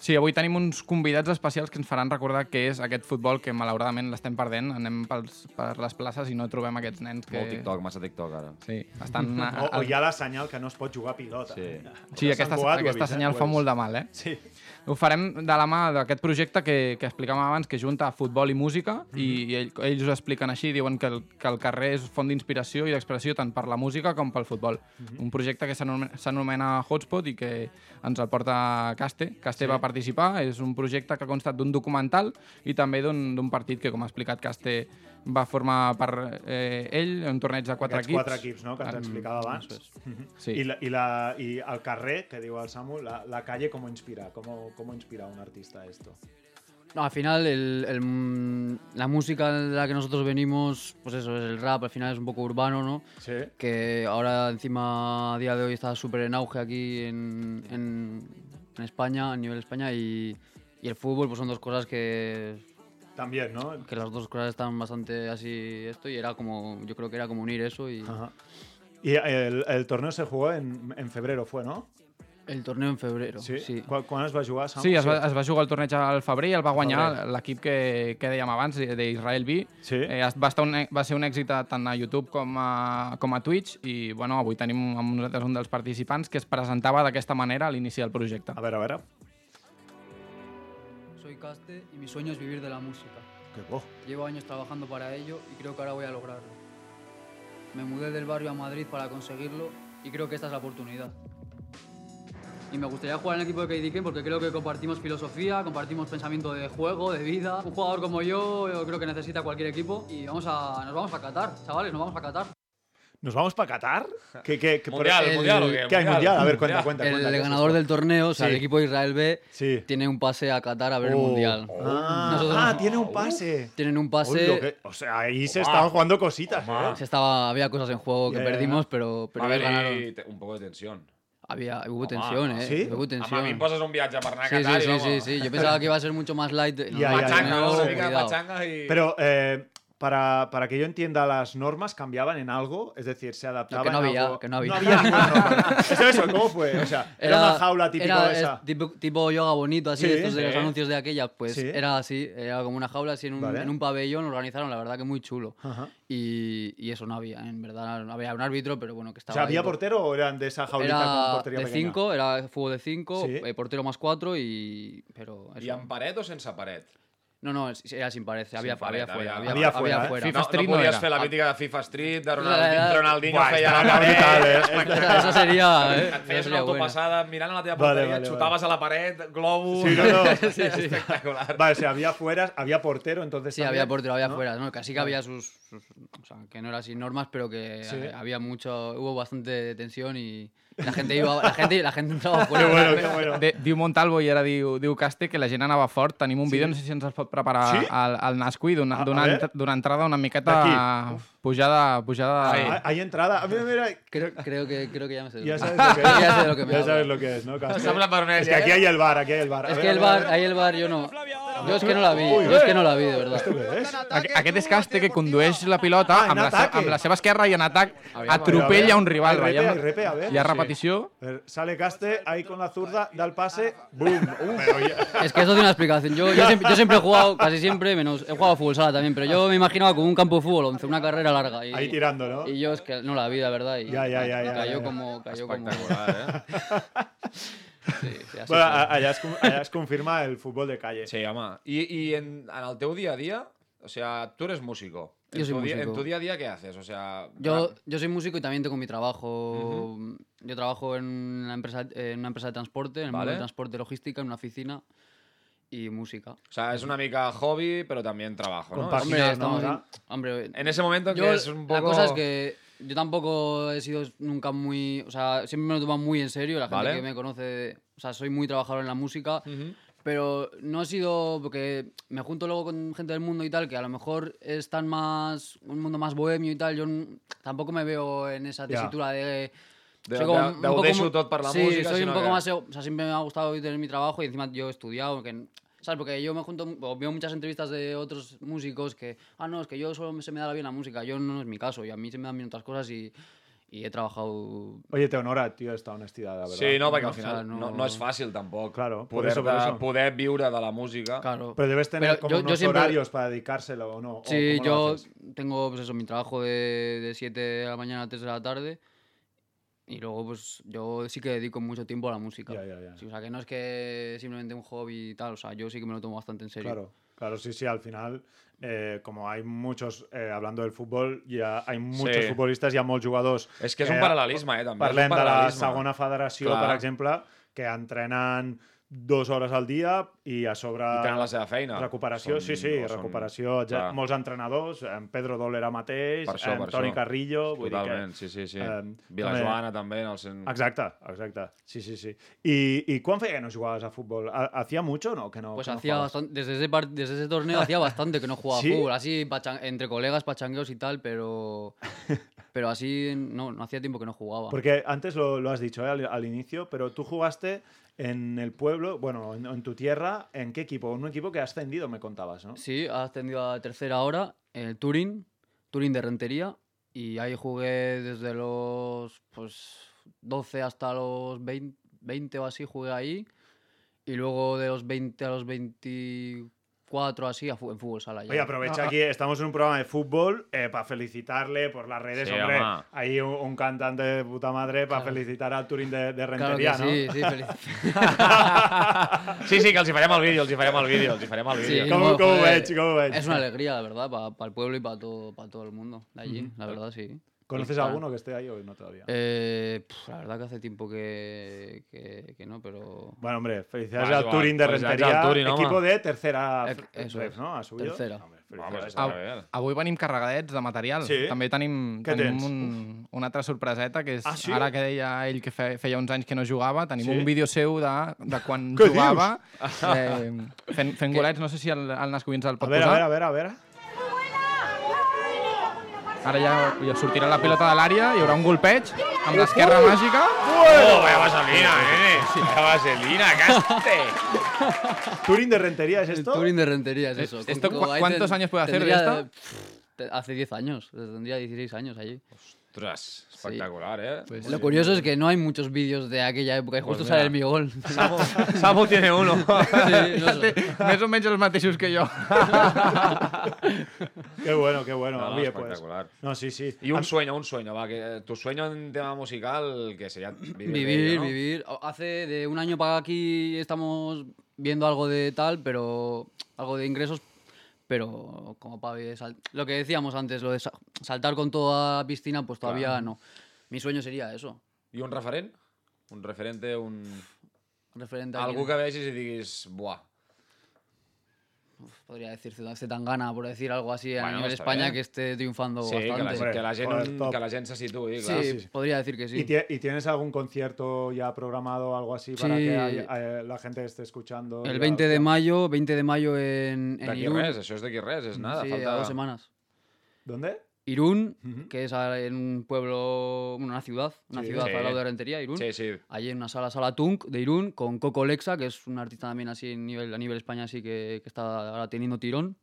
Sí, avui tenim uns convidats especials que ens faran recordar què és aquest futbol que malauradament l'estem perdent. Anem pels, per les places i no trobem aquests nens que... Molt TikTok, massa TikTok, ara. Sí, estan... O, o hi ha la senyal que no es pot jugar a pilota. Sí. Sí, aquesta, aquesta eh? senyal fa ha molt de mal, eh? Sí. Ho farem de la mà d'aquest projecte que, que explicàvem abans, que junta futbol i música, i, i ell, ells ho expliquen així, diuen que el, que el carrer és font d'inspiració i d'expressió tant per la música com pel futbol. Un projecte que s'anome- s'anomena Hotspot i que ens el porta Caste. Caste Sí. va participar, és un projecte que ha constat d'un documental i també d'un partit que, com ha explicat Caste, va formar per eh, ell, un torneig de quatre Aquests equips. quatre equips, no?, que ens Mm, explicava abans. Mhm. Sí. I, la, i, la, I el carrer, que diu el Samu, la, la calle, com inspira? Com, com inspira a un artista esto? No, al final el- el, mm, la música de la que nosotros venimos, pues eso, es el rap, al final es un poco urbano, ¿no? Sí. Que ahora encima a día de hoy está súper en auge aquí en, en, en España, a nivel España, y, y el fútbol pues son dos cosas que, También, ¿no? que las dos cosas están bastante así esto y era como, yo creo que era como unir eso y Ajá. Y el, el torneo se jugó en, en febrero, fue, ¿no? el torneo en febrero. Sí? sí. Quan, quan es va jugar, Samu? Sí, es va, es va jugar el torneig al febrer i el va guanyar l'equip que, que dèiem abans, d'Israel B. Sí. Eh, va, estar un, va ser un èxit tant a YouTube com a, com a Twitch i bueno, avui tenim amb nosaltres un dels participants que es presentava d'aquesta manera a l'inici del projecte. A veure, a veure. Y mi sueño es vivir de la música. Qué bo. Llevo años trabajando para ello y creo que ahora voy a lograrlo. Me mudé del barrio a Madrid para conseguirlo y creo que esta es la oportunidad. Y me gustaría jugar en el equipo de KDK porque creo que compartimos filosofía, compartimos pensamiento de juego, de vida. Un jugador como yo, yo creo que necesita cualquier equipo y vamos a, nos vamos a Qatar, chavales, nos vamos a Qatar. ¿Nos vamos para Qatar? ¿Qué, qué, qué- Mundial, el- mundial, ¿o qué? ¿Qué hay Mundial. mundial? A ver, cuenta, Mundial. cuenta, El, cuenta. ¿qué es ganador del torneo, o sea, Sí. el equipo de Israel B, Sí. tiene un pase a Qatar a ver el Oh. mundial. Ah, Nosotros- ah, tiene un pase. Tienen un pase. o sea, ahí se estaban jugando cositas, ¿eh? Se estaba, había cosas en juego que ya. perdimos, pero, pero haver ganaron. un poco de tensión. Había, hubo Home, tensión, ¿eh? ¿sí? Hubo Home, tensión. a mí em poses un viatge per anar a Sí, Qatar sí, sí, sí, sí. Yo pensaba que iba a ser mucho más light. No, Pachanga, ya. ¿no? Una mica eh, para, para que yo entienda, ¿las normas cambiaban en algo? Es decir, ¿se adaptaban que no en había, algo? que no había. ninguna norma. ¿Es eso? ¿Cómo fue? O sea, era, una jaula típica era, esa. es tipo, tipo yoga bonito, así, Sí, estos de los anuncios de aquella, pues Sí. era así, era como una jaula así en un, Vale. en un pabellón, lo organizaron, la verdad que muy chulo. Ajá. Y, y eso no había, en verdad, no había un árbitro, pero bueno, que O estaba sea, ahí, ¿había pues, portero o eran de esa jaulita con Era portería de pequeña? 5, era fútbol de 5, Sí. portero más 4 y... Pero eso. amb paret o sense paret? No, no, era sin pared, había, pared, había fuera. había- Había, había fuera, había eh? fuera. No, no podies fer la mítica de FIFA Street, de Ronaldinho, Ronaldinho feia la paret, brutal, eh? Eso sería, eh, Et feies una sería buena. autopassada mirant a la teva Vale, porteria, vale, xutaves a la paret, globus... Sí, no, no. Sí, sí. Espectacular. Vale, o sea, había fuera, había portero, entonces Sí, también, había portero, había ¿no? fuera, ¿no? Casi que Vale. había sus, sus- O sea, que no era sin normas, pero que Sí. había mucho... Hubo bastante tensión y la gente iba... La gente, la fuera. Que bueno, que bueno. De, diu Montalvo i ara diu, diu Caste que la gent anava fort. Tenim un Sí. vídeo, no sé si ens el pot preparar Sí? al, al Nasqui, d'una A- a d'una ver. ent- D'aquí. pujada... pujada Ah, Hay, hay entrada. Mira, mira, Creo, creo, que, creo que ya me sé. ya sabes lo que es. ya sé lo que me Ya sabes lo que es, ¿no? Es que aquí hay el bar, aquí hay el bar. Es ver, que el bar, ahí el bar yo no... Yo es que no la vi, Uy, yo es eh. que no la vi, de verdad. ¿Esto qué es? Aqu- Aquest és Caste que condueix la pilota Ah, amb, la, amb la seva esquerra i en atac atropella a un rival. Repe, veiem? repe, a ver. Hi ha repetició. Sale Caste ahí con la zurda, da el pase, ¡boom! Ya- Es que eso tiene una explicación. Yo, yo, siempre, yo siempre he jugado, casi siempre, menos he jugado a fútbol sala también, pero yo me imaginaba como un campo de fútbol, once, una carrera larga. Y, Ahí tirando, ¿no? Y yo es que no la vi, la verdad. Y Ya, ya, ya, ya, Cayó ya. como. Cayó como Espectacular, eh? sí, Bueno, fue. a- allá, es, allá es confirma el fútbol de calle. Sí, home. I, i en, en el teu dia a dia, o sea, tú eres músico. En Yo soy tu día- músico. en tu día a día, ¿qué haces? O sea, Yo, rap- yo soy músico y también tengo mi trabajo. Yo trabajo en una empresa, en una empresa de transporte, en el Vale. del transporte logística, en una oficina y música. o sea, es una mica hobby, pero también trabajo, ¿no? Hombre, ¿no? estamos, ¿verdad? hombre, En ese momento en yo, que es un poco... La cosa es que yo tampoco he sido nunca muy. O sea, siempre me lo tomo muy en serio. La gente Vale. que me conoce. O sea, soy muy trabajador en la música. Ujú. Pero no ha sido porque me junto luego con gente del mundo y tal, que a lo mejor están más. un mundo más bohemio y tal. Yo tampoco me veo en esa tesitura de. De- soy como de- un de poco tot per la sí, música, soy un poco que- más. O sea, siempre me ha gustado tener mi trabajo y encima yo he estudiado. Que, ¿Sabes? Porque yo me junto. o veo muchas entrevistas de otros músicos que. Ah, no, es que yo solo se me da bien la música. Yo no es mi caso. Y a mí se me dan bien otras cosas y. Y he trabajado Oye, te honora, tío, esta honestidad, la verdad. Sí, no, perquè No, al final o sea, no, no- no és fàcil tampoc Claro, por poder, eso, por de- eso. poder viure de la música. Claro. Pero debes tener Pero como yo- yo unos siempre- horarios para dedicárselo o no. ¿o Sí, lo yo tengo pues eso, mi trabajo de, de 7 de la mañana a 3 de la tarde y luego pues yo sí que dedico mucho tiempo a la música. Ya, ya, ya. Sí, o sea, que no es que simplemente un hobby y tal, o sea, yo sí que me lo tomo bastante en serio. Claro, claro, sí, sí, al final, eh, como hay muchos, eh, hablando del fútbol, ya hay muchos Sí. futbolistes, hi ha molts jugadors... És que és un paral·lelisme, eh, també. Parlem és un de la paral·lelisme. segona federació, Clar. per exemple, que entrenen dues hores al dia i a sobre... I tenen la seva feina. Recuperació, Són- sí, sí, o són- recuperació. Ja, clar. molts entrenadors, en Pedro Dolera mateix, Per això, en per Toni això. Carrillo... Vull Totalment, dir sí, sí, sí. eh, Vila també- Joana també, en el cent... Exacte, exacte. Sí, sí, sí. ¿Y, y cuán feia que no jugabas a fútbol? ¿Ha- ¿Hacía mucho o no? Que no Pues que hacía bastante, desde ese, par- desde ese torneo hacía bastante que no jugaba ¿Sí? fútbol, así entre colegas, pachangueos y tal, pero, pero así no, no hacía tiempo que no jugaba. Porque antes lo, lo has dicho ¿eh? al, al inicio, pero tú jugaste en el pueblo, bueno, en, en tu tierra, ¿en qué equipo? En un equipo que ha ascendido, me contabas, ¿no? Sí, ha ascendido a tercera hora, el Turín, Turín de Rentería, y ahí jugué desde los pues, 12 hasta los 20, 20 o así, jugué ahí, y luego de los 20 a los 24 así, a fu- en fútbol sala ya. Oye, aprovecha aquí, estamos en un programa de fútbol para felicitarle por las redes, Sí, hombre. home. Hay un, un cantante de puta madre para felicitar al Turín de, de Claro que Rentería, sí, ¿no? sí, feliz. Sí, sí, que els hi farem el vídeo, els hi farem el vídeo, els hi farem el Sí, vídeo. ¿Cómo- no, cómo joder, ves, cómo ves? Es una alegría, la verdad, para el pueblo y para todo, para todo el mundo de allí, la verdad, sí. ¿Conoces a alguno que esté ahí o no todavía? Eh, pf, la verdad que hace tiempo que, que, que no, pero... Bueno, hombre, felicidades Bueno, al igual, Turín de al Turín, home. equipo de tercera Eh, eso ref, es, ¿no? ¿Ha subido? tercera. Home, felicidades. està bé. Avui venim carregadets de material. Sí? També tenim, Què tenim tens? un, una altra sorpreseta, que és Ah, sí? ara que deia ell que fe, feia uns anys que no jugava, tenim Sí? un vídeo seu de, de quan jugava, eh, fent, fent golets. No sé si el, el Nasco ens el A pot a posar. ver, a ver, a ver. Ara ja, ja sortirà la pilota de l'àrea, hi haurà un golpeig amb l'esquerra màgica. Oh, vaya vaselina, nene. Vaya vaselina, caste. ¿Turing de Rentería es esto? Turing de Rentería es eso. ¿Esto cuántos años puede hacer de esto? Hace 10 años, tendría 16 años allí. Ostras, espectacular, eh? Pues lo curioso es que no hay muchos vídeos de aquella época y Pues justo mira. sale mi gol. Samu, Samu tiene uno. Sí, no sé. Més o menys els mateixos que jo. Qué bueno, qué bueno. No, no, Oye, pues. espectacular. No, sí, sí. Y un sueño, un sueño, va, que eh, tu sueño en tema musical, que sería vivir, Vivir, ello, ¿no? vivir. Hace de un año para aquí estamos viendo algo de tal, pero algo de ingresos, pero como para lo que decíamos antes, lo de sa- saltar con toda piscina, pues todavía Claro. no. Mi sueño sería eso. I un referent? Un referente, un... Referente Algú que vegis i diguis, buah, Podría decir Ciudad Zetangana, por decir algo así a Bueno, nivel España bien. que esté triunfando sí, que la, bastante. que, la que la gent se situï, Sí, clar. podría decir que sí. ¿Y, y tienes algún concierto ya programado o algo así para Sí. que hay- hay- la gente esté escuchando? El Ya, 20 de hostia. mayo, 20 de mayo en, en D'aquí Irún. res, això és d'aquí res, és nada. sí, falta... a dos semanas. ¿Dónde? Irún, que es a- en un pueblo, una ciudad, una Sí. ciudad Sí. al lado de Rentería, Irún. Sí, sí. Allí en una sala, sala Tunk de Irún, con Coco Lexa, que es un artista también así en nivel, a nivel España, así que, que está ahora teniendo tirón.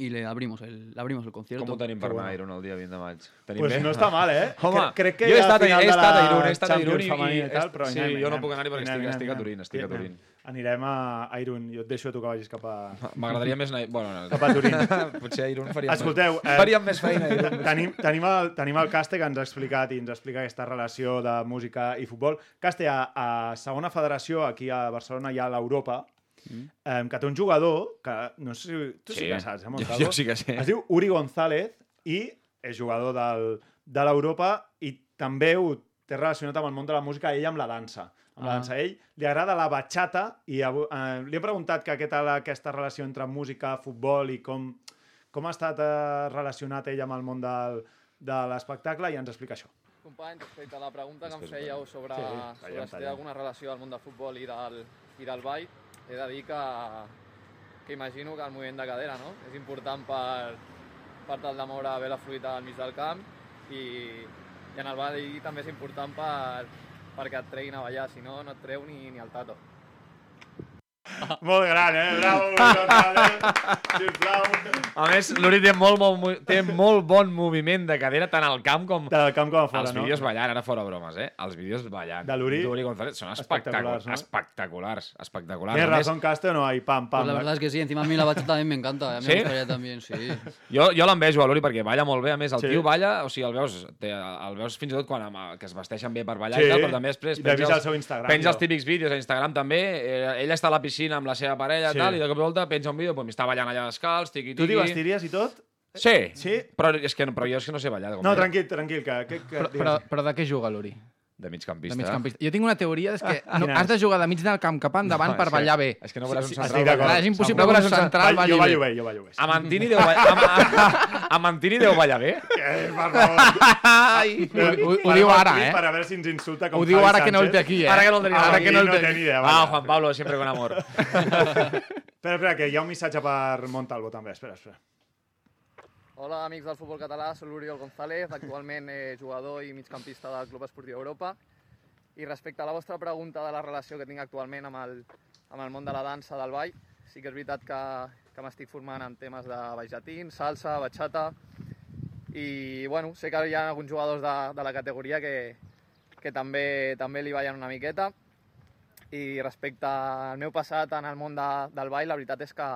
Y le abrimos el, le abrimos el concierto. Com ho tenim per anar a el dia 20 de maig? Tenim Pues bé? no està mal, eh? Home, Cre- crec que jo he estat, a- he estat a la Irún, he estat a Irún i... i tal, però sí, anem, jo no puc anar-hi perquè Anem, estic, anem, estic a. Turín, estic a Anem. Turín. Anirem a a Irún. Jo et deixo a tu que vagis cap a... M'agradaria més anar... Bueno, no. Cap a Turín. Potser a Irún faríem, Escolteu, més... faríem més feina. a Irún. tenim, tenim, el, tenim el Caste que ens ha explicat i ens explica aquesta relació de música i futbol. Caste, a, a segona federació, aquí a Barcelona, hi ha l'Europa, Mm. eh, que té un jugador que, no sé si tu sí, Sí, que saps, eh, jo- Montalvo? jo sí que sé. Es diu Uri González i és jugador del, de l'Europa i també ho té relacionat amb el món de la música, ell amb la dansa. Amb la Ah. dansa. A ell li agrada la bachata i eh, li he preguntat que què tal aquesta relació entre música, futbol i com, com ha estat eh, relacionat ell amb el món del, de l'espectacle i ens explica això. Company, respecte a la pregunta que em fèieu sobre, Sí, sobre si té alguna relació al món del futbol i del, i del ball, he de dir que, que imagino que el moviment de cadera no? és important per, per tal de moure bé la fruita al mig del camp i, i en el ball també és important per, perquè et treguin a ballar, si no, no et treu ni, ni el tato. Molt gran, eh? Bravo. Sisplau. A més, l'Uri té molt, molt, mo- té molt bon moviment de cadera tant al camp com... Tant al camp com a fora, Els no? vídeos ballant, ara fora bromes, eh? Els vídeos ballant. De l'Uri? D'Uri González són Espectaculars, espectaculars, no? espectaculars, espectaculars. ¿Tienes més, razón, no? Ahí, pam, pam. Pues la verdad es que sí, encima a mí la bachata también me encanta. A mí ¿Sí? me gustaría también, sí. Jo, jo l'envejo a l'Uri perquè balla molt bé, a més el Sí. tio balla, o sigui, el veus, té, el veus fins i tot quan amb, que es vesteixen bé per ballar Sí. i tal, però també després I penja, al seu Instagram, penja els típics vídeos a Instagram també, eh, ell està a la piscina amb la seva parella Sí. i tal, i de cop i volta penja un vídeo, pues, m'està ballant allà descalç, tiqui, Tu tiqui... t'hi vestiries i tot? Sí, Sí? però, és que, però jo és que no sé ballar. Com No, tranquil, tranquil, que... que, que Però, però, però de què juga l'Uri? De migcampista. De migcampista. Jo tinc una teoria, és que no, Quina has de jugar de mig del camp cap endavant No, per que- ballar bé. és que no veuràs un central d'acord. Clar, és impossible No que un un central balli jo bé. ballo bé, jo ballo bé. A Mantini deu ballar... A, Ma- a Mantini deu ballar bé? Eh, per favor. Ho, ho, diu ara, eh? Per a veure si ens insulta com Ho diu ara que no el té aquí, eh? Ara que no el tenia. Ah, Ara que no el no té. idea, Ah. Juan Pablo, siempre con amor. Espera, espera, que hi ha un missatge per Montalvo, també. Espera, espera. Hola, amics del futbol català, soc l'Oriol González, actualment eh, jugador i migcampista del Club Esportiu Europa. I respecte a la vostra pregunta de la relació que tinc actualment amb el, amb el món de la dansa, del ball, sí que és veritat que, que m'estic formant en temes de baixatín, salsa, bachata, i bueno, sé que hi ha alguns jugadors de, de la categoria que, que també, també li ballen una miqueta, i respecte al meu passat en el món de, del ball, la veritat és que,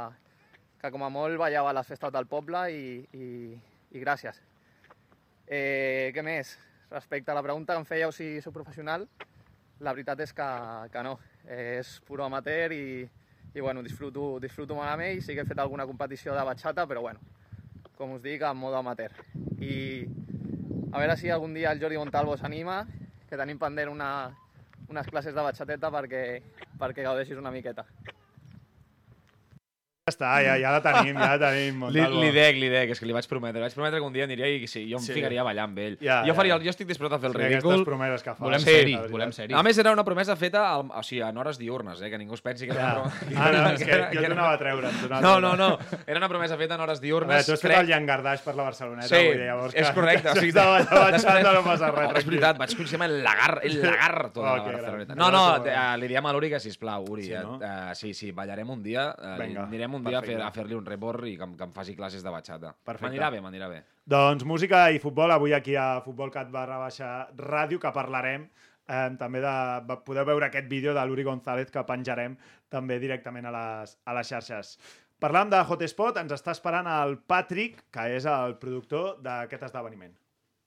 que com a molt ballava a les festes del poble i, i, i gràcies. Eh, què més? Respecte a la pregunta que em fèieu si sóc professional, la veritat és que, que no. Eh, és puro amateur i, i bueno, disfruto, disfruto molt amb ell. Sí que he fet alguna competició de bachata, però bueno, com us dic, en modo amateur. I a veure si algun dia el Jordi Montalvo s'anima, que tenim pendent una, unes classes de batxateta perquè, perquè gaudeixis una miqueta. Ja està, ja, ja la tenim, ja la tenim. Li, Montalvo. li dec, li dec, és que li vaig prometre. Li vaig prometre que un dia aniria i sí, jo em Sí. ficaria a ballar amb ell. Ja, jo, ja. faria, jo estic disposat a fer el Sí, ridícul. promeses que fa. Volem Sí, veritat. volem ser-hi. A més, era una promesa feta al, o sigui, en hores diurnes, eh, que ningú es pensi que era Ja. una promesa... Ah, no, és que jo t'ho anava a treure, No, no, no. Era una promesa feta en hores A veure, diurnes. tu has fet el llangardaix per la Barceloneta, Sí, dir, llavors és que- correcte. que estava allà batxant, no passa res, No, és veritat, vaig coincidir amb el lagar, el lagarto de Oh, la que Barceloneta. No, no, eh, li diem a l'Uri que, sisplau, Uri, Sí, sí, no? eh, sí, sí, ballarem un dia, eh, anirem un dia a fer- perfecte. a fer-li un report i que, que em faci classes de batxata. Perfecte. M'anirà bé, m'anirà bé. Doncs música i futbol, avui aquí a Futbolcat barra baixa ràdio, que parlarem eh, també de... Podeu veure aquest vídeo de l'Uri González que penjarem també directament a les, a les xarxes. Parlant de Hotspot, ens està esperant el Patrick, que és el productor d'aquest esdeveniment.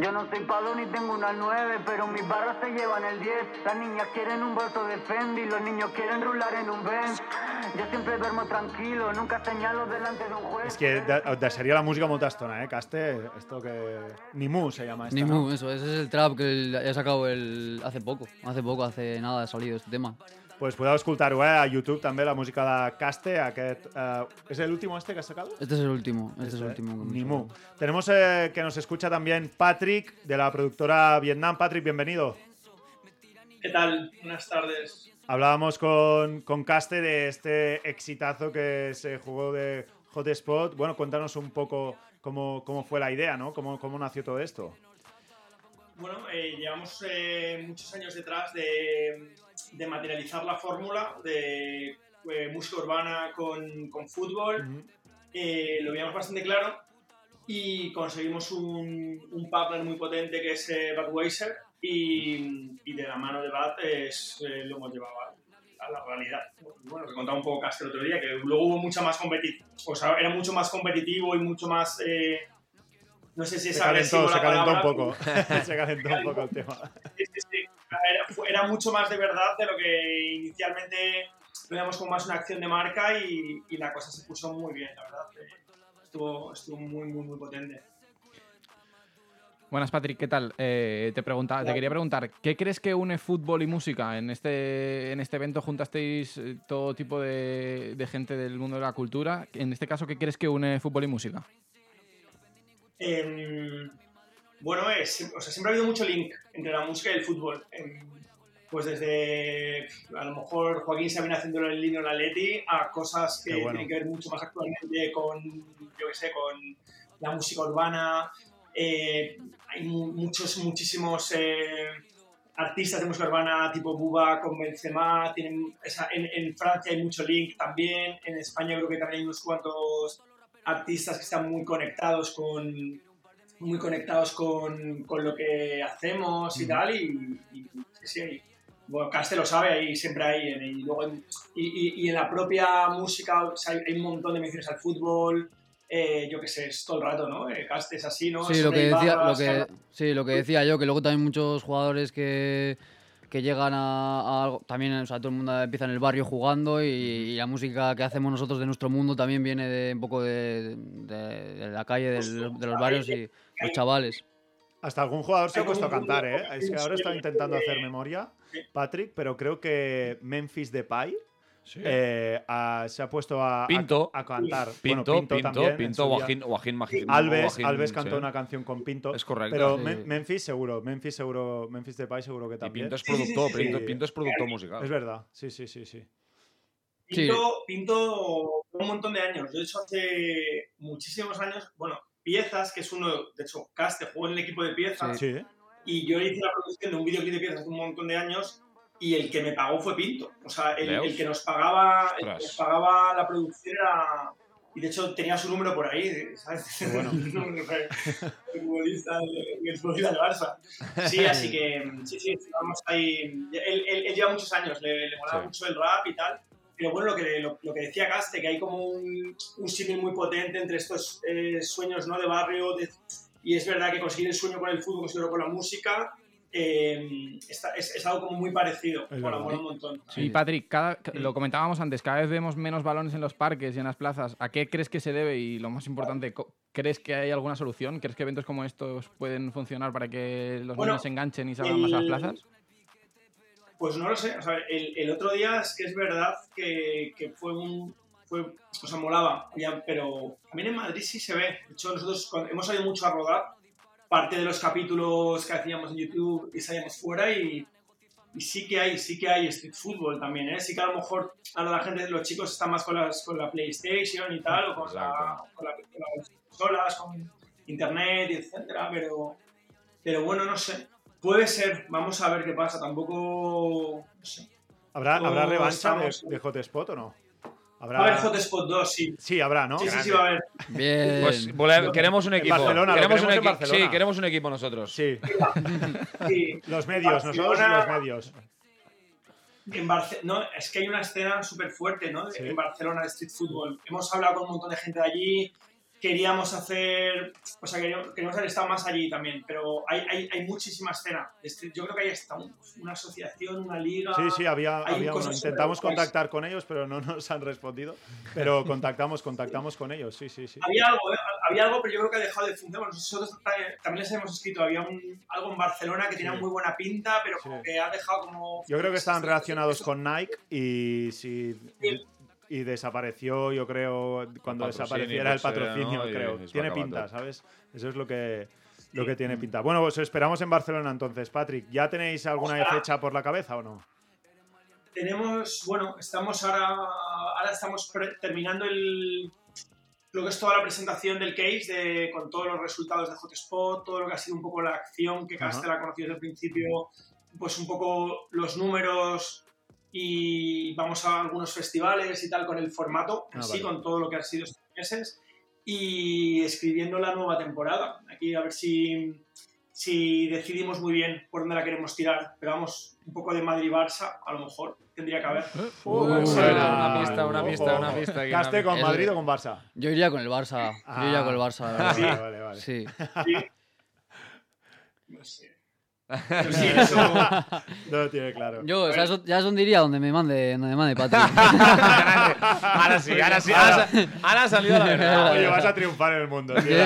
Yo no soy palo ni tengo una 9, pero mis barras se llevan el 10. Las niñas quieren un bolso de Fendi, los niños quieren rular en un Benz. Yo siempre duermo tranquilo, nunca señalo delante de un juez. És que de, et deixaria la música molta estona, eh, Caste? Esto que... Nimú se llama esta, Nimu, ¿no? eso, ese es el trap que el- he sacado el, hace poco. Hace poco, hace nada ha salido este tema. Pues podeu escoltar-ho, eh, a YouTube també, la música de Caste, aquest... Eh, ¿Es el último este que has sacado? Este es el último, este es el último. hemos Nimú. sacado. Tenemos eh, que nos escucha también Patrick, de la productora Vietnam. Patrick, bienvenido. ¿Qué tal? Buenas tardes. Hablábamos con, con Caste de este exitazo que se jugó de Hotspot. Bueno, cuéntanos un poco cómo, cómo fue la idea, ¿no? ¿Cómo, cómo nació todo esto? Bueno, eh, llevamos eh, muchos años detrás de, de materializar la fórmula de eh, música urbana con, con fútbol. Eh, lo veíamos bastante claro y conseguimos un, un partner muy potente que es eh, Budweiser y, y de la mano de Bad es, eh, lo hemos llevado a, a la realidad. Bueno, que contaba un poco Castro el otro día, que luego hubo mucha más competición, o sea, era mucho más competitivo y mucho más... eh, no sé si es Se calentó, agresivo se la calentó un poco. se calentó un poco el tema. Era, mucho más de verdad de lo que inicialmente veíamos como más una acción de marca y, y la cosa se puso muy bien, la verdad. Eh, Estuvo, estuvo muy, muy, muy potente. Buenas, Patrick, ¿qué tal? Eh, te, preguntaba, te quería preguntar, ¿qué crees que une fútbol y música? En este, en este evento juntasteis eh, todo tipo de, de gente del mundo de la cultura. En este caso, ¿qué crees que une fútbol y música? Em, bueno, es, o sea, siempre ha habido mucho link entre la música y el fútbol. Em, pues desde, a lo mejor, Joaquín Sabina haciendo el línea la Leti a cosas que bueno. tienen que ver mucho más actualmente con, yo qué sé, con la música urbana. Eh, hay mu- muchos, muchísimos eh, artistas de música urbana tipo Buba con Benzema. Tienen, esa- en, en Francia hay mucho link también. En España creo que también hay unos cuantos artistas que están muy conectados con muy conectados con, con lo que hacemos y tal y, y- sí, sí, bueno, Caste lo sabe ahí siempre hay y luego en, y, y- en la propia música o sea, hay, un montón de menciones al fútbol eh, yo qué sé es todo el rato ¿no? Eh, Caste es así ¿no? Sí, Es lo que, decía, lo, que, cada- sí, lo que decía yo, que luego también muchos jugadores que, que llegan a, algo, también, o sea, todo el mundo empieza en el barrio jugando y, y la música que hacemos nosotros de nuestro mundo también viene de un poco de, de- de la calle, del- de los barrios y los chavales. Hasta algún jugador se ha puesto a cantar, ¿eh? Es que ahora estaba intentando hacer memoria, Patrick, pero creo que Memphis Depay eh, a- se ha puesto a, Pinto. a, cantar. Pinto, bueno, Pinto, Pinto, también, Pinto, Magi- Alves, Joaquín, Alves sí. cantó una canción con Pinto. Es correcto. Pero Sí. Mem- Memphis seguro, Memphis seguro, Memphis Depay seguro que también. Pinto es productor, Pinto- Pinto es productor musical. Es verdad, sí, sí, sí, sí. Pinto, Pinto un montón de años. Yo, de hecho, hace muchísimos años, bueno, Piezas, que es uno, de hecho, Caste jugó en el equipo de Piezas. Sí. Y yo hice la producción de un videoclip de Piezas hace un montón de años y el que me pagó fue Pinto. O sea, el, el que nos pagaba, el que nos pagaba la producción era... Y de hecho tenía su número por ahí, ¿sabes? bueno. De- el futbolista del Barça. Sí, así que sí, sí, vamos ahí. Él, él- él lleva muchos años, le, le molaba Sí. mucho el rap y tal. Pero bueno, lo que, lo, lo que decía Caste, que hay como un, un símil muy potente entre estos eh, sueños ¿no? de barrio. de- y es verdad que conseguir el sueño con el fútbol, conseguirlo con la música. eh, está- es, es algo como muy parecido. Mola un montón. Y Patrick, cada, lo comentábamos antes, cada vez vemos menos balones en los parques y en las plazas. ¿A qué crees que se debe? Y lo más importante, ¿crees que hay alguna solución? ¿Crees que eventos como estos pueden funcionar para que los Bueno, niños se enganchen y salgan más a las el- plazas? Pues no lo sé. O sea, el, el otro día es que es verdad que, que fue un. Fue, o sea, molaba. ya, pero también en Madrid sí se ve. De hecho, nosotros hemos salido mucho a rodar. Parte de los capítulos que hacíamos en YouTube y salíamos fuera y, y sí que hay, sí que hay street football también, ¿eh? Sí que a lo mejor ahora la gente, los chicos están más con, las, con la PlayStation y tal, o con, la- con, la- con las consolas, con internet, y etcétera, pero, pero bueno, no sé. Puede ser, vamos a ver qué pasa. Tampoco. No sé. ¿Habrá, ¿habrá revancha de, Hotspot o no? Va a haber Hotspot 2, sí. Sí, habrá, ¿no? Sí, sí, sí, va a haber. Bien. Pues queremos un En equipo. Barcelona, lo queremos, un queremos en equi- Barcelona. Sí, queremos un equipo nosotros. Sí. Sí. Los medios, nosotros Barcelona- los medios. En Barce- no, es que hay una escena súper fuerte ¿no? Sí. en Barcelona de street football. Hemos hablado con un montón de gente de allí. Queríamos hacer, o sea, queríamos, queríamos haber estado más allí también, pero hay, hay, hay muchísima escena. Yo creo que hay hasta un- una asociación, una liga. Sí, sí, había, había uno. Intentamos contactar con ellos, pero no nos han respondido. Pero contactamos, contactamos con ellos, sí, sí, sí. Había algo, ¿eh? había algo, pero yo creo que ha dejado de funcionar. Nosotros ta- también les hemos escrito, había un, algo en Barcelona que tenía Sí. muy buena pinta, pero como que ha dejado como... Yo creo que estaban relacionados con Nike y si y desapareció, yo creo, cuando desapareciera el potser, patrocinio, no? Creo. Tiene pinta. ¿sabes? Eso es lo que lo que tiene pinta. Bueno, pues esperamos en Barcelona entonces, Patrick. ¿Ya tenéis alguna Ojalá. fecha por la cabeza o no? Tenemos, bueno, estamos ahora, ahora estamos pre- terminando el, lo que es toda la presentación del case de, con todos los resultados de Hotspot, todo lo que ha sido un poco la acción que. Castel ha conocido desde el principio, pues un poco los números y vamos a algunos festivales y tal con el formato Ah, sí, vale. con todo lo que ha sido estos meses y escribiendo la nueva temporada. Aquí a ver si, si decidimos muy bien por dónde la queremos tirar, pero vamos, un poco de Madrid-Barça, a lo mejor tendría que haber. Uh, una buena. pista, una pista, una pista aquí, ¿Caste una con. Madrid o con Barça? Yo iría con el Barça. Ah. Yo iría con el Barça. Sí. Vale, vale. Sí. No sé. Sí, eso- No lo tiene claro. Yo, ¿sabes, ya es donde iría? Donde me mande, donde me mande Patrick. Ahora sí, ahora sí. Ahora, ahora ha salido la verdad. Oye, vas a triunfar en el mundo. tío.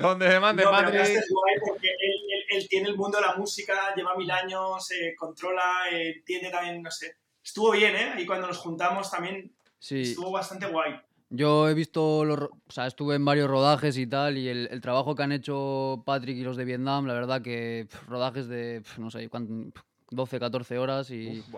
Donde me mande No, guay porque él, él- él tiene el mundo de la música, lleva mil años, eh, controla, eh, entiende también, no sé. Estuvo bien, ¿eh? Ahí cuando nos juntamos también Sí. estuvo bastante guay. Yo he visto, los, o sea, estuve en varios rodajes y tal, y el, el trabajo que han hecho Patrick y los de Vietnam, la verdad que pf, rodajes de, pf, no sé, cuán- pf, 12, 14 horas y, Uf,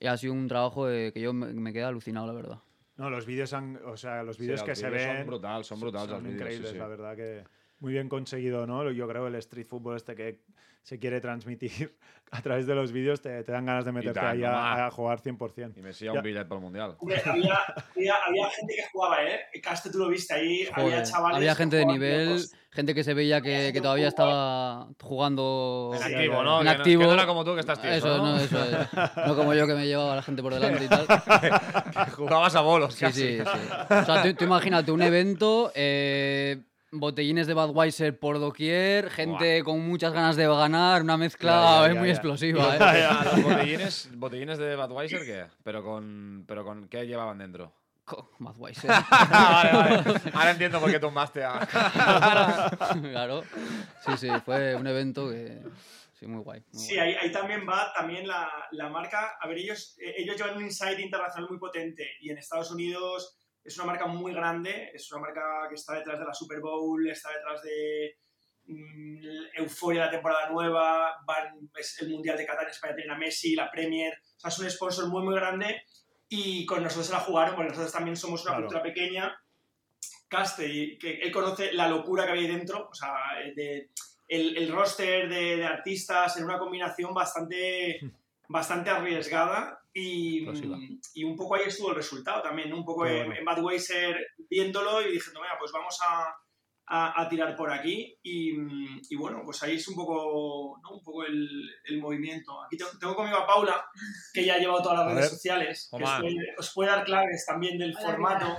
y ha sido un trabajo eh, que yo me, me quedé alucinado, la verdad. No, los vídeos han, o sea, los Sí, vídeos els que se ven son brutals, son brutals els vídeos, sí, increíbles, sí. la verdad que muy bien conseguido, ¿no? Yo creo el street football este que se quiere transmitir a través de los vídeos te, te dan ganas de meterte ahí a, a jugar 100%. I més si hi ha un bitllet pel Mundial. Hombre, había, había, había gente que jugaba, ¿eh? Caste, tú lo viste ahí, había Joder, chavales. había gente de nivel, gente que se veía que, que todavía estaba jugando En activo, ¿no? en Que no- activo. que no era como tú que estás tieso, Eso, ¿no? no, eso es. No como yo que me llevaba a la gente por delante y tal. Jugabas a bolos, Sí, casi. sí, sí. O sea, tú, tú imagínate un evento, eh, botellines de Budweiser por doquier, gente con muchas ganas de ganar, una mezcla Ya, ya, es ya, muy ya. explosiva. ¿Y ¿eh? los bote- los botellines, botellines de Budweiser qué? Pero con, pero con ¿qué llevaban dentro? Budweiser. vale, vale. Ahora entiendo por qué tumbaste a... claro. Sí, sí, fue un evento que... Sí, muy guay. muy Sí, guay. ahí, ahí también va también la, la marca. A ver, ellos, eh, ellos llevan un insight internacional muy potente y en Estados Unidos es una marca muy grande, es una marca que está detrás de la Super Bowl, está detrás de mm, Euforia, la temporada nueva, van, es el Mundial de Qatar en España tienen a Messi, la Premier, o sea, es un sponsor muy, muy grande y con nosotros se la jugaron, porque nosotros también somos una Claro. cultura pequeña. Caste, que él conoce la locura que había ahí dentro, o sea, de, el, el roster de, de artistas en una combinación bastante, bastante arriesgada y, y un poco ahí estuvo el resultado también, ¿no? un poco en, en Budweiser viéndolo y diciendo, mira, pues vamos a, a- a tirar por aquí y, y bueno, pues ahí es un poco, ¿no? un poco el, el movimiento. Aquí tengo, tengo conmigo a Paula, que ya ha llevado todas las A redes ver. sociales, que os puede, os puede dar claves también del formato.